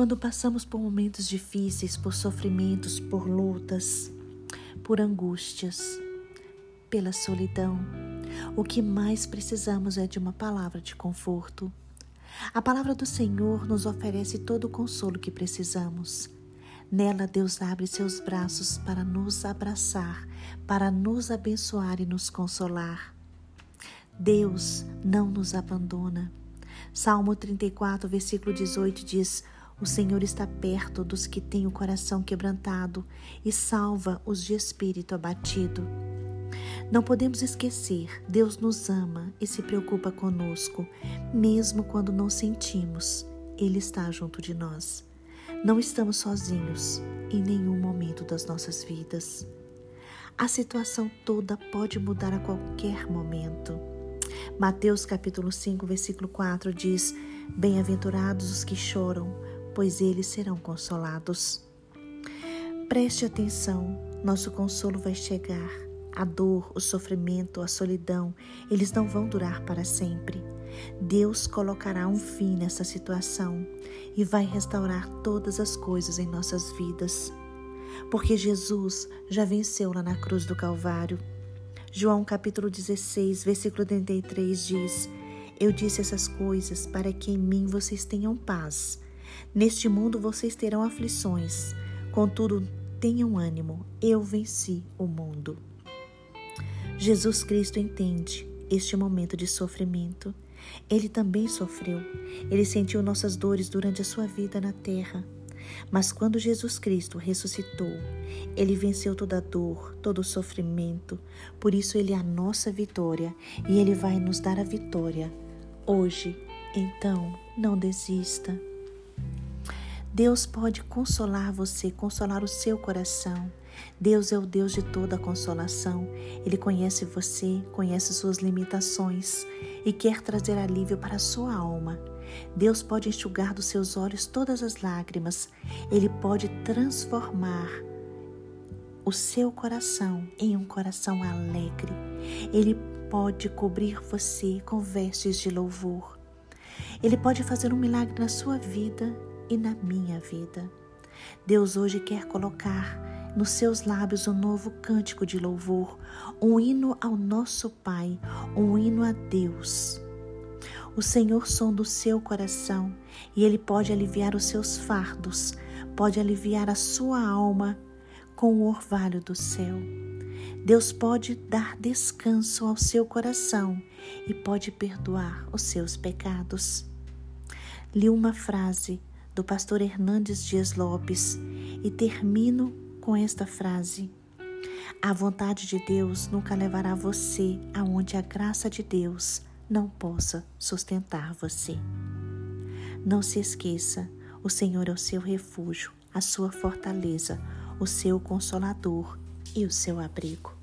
Quando passamos por momentos difíceis, por sofrimentos, por lutas, por angústias, pela solidão, o que mais precisamos é de uma palavra de conforto. A palavra do Senhor nos oferece todo o consolo que precisamos. Nela, Deus abre seus braços para nos abraçar, para nos abençoar e nos consolar. Deus não nos abandona. Salmo 34, versículo 18 diz: O Senhor está perto dos que têm o coração quebrantado e salva os de espírito abatido. Não podemos esquecer, Deus nos ama e se preocupa conosco, mesmo quando não sentimos, Ele está junto de nós. Não estamos sozinhos em nenhum momento das nossas vidas. A situação toda pode mudar a qualquer momento. Mateus capítulo 5, versículo 4 diz: Bem-aventurados os que choram, pois eles serão consolados. Preste atenção, nosso consolo vai chegar. A dor, o sofrimento, a solidão, eles não vão durar para sempre. Deus colocará um fim nessa situação e vai restaurar todas as coisas em nossas vidas. Porque Jesus já venceu lá na cruz do Calvário. João capítulo 16, versículo 33 diz: Eu disse essas coisas para que em mim vocês tenham paz. Neste mundo vocês terão aflições, contudo, tenham ânimo, eu venci o mundo. Jesus Cristo entende este momento de sofrimento ele também sofreu. Ele sentiu nossas dores durante a sua vida na terra. Mas quando Jesus Cristo ressuscitou, ele venceu toda dor, todo sofrimento. Por isso, ele é a nossa vitória e ele vai nos dar a vitória hoje. Então, não desista. Deus pode consolar você, consolar o seu coração. Deus é o Deus de toda consolação. Ele conhece você, conhece suas limitações e quer trazer alívio para a sua alma. Deus pode enxugar dos seus olhos todas as lágrimas. Ele pode transformar o seu coração em um coração alegre. Ele pode cobrir você com vestes de louvor. Ele pode fazer um milagre na sua vida e na minha vida. Deus hoje quer colocar nos seus lábios um novo cântico de louvor, um hino ao nosso Pai, um hino a Deus. O Senhor sonda o seu coração e Ele pode aliviar os seus fardos, pode aliviar a sua alma com o orvalho do céu. Deus pode dar descanso ao seu coração e pode perdoar os seus pecados. Li uma frase do pastor Hernandes Dias Lopes e termino com esta frase: A vontade de Deus nunca levará você aonde a graça de Deus não possa sustentar você. Não se esqueça, o Senhor é o seu refúgio, a sua fortaleza, o seu consolador e o seu abrigo.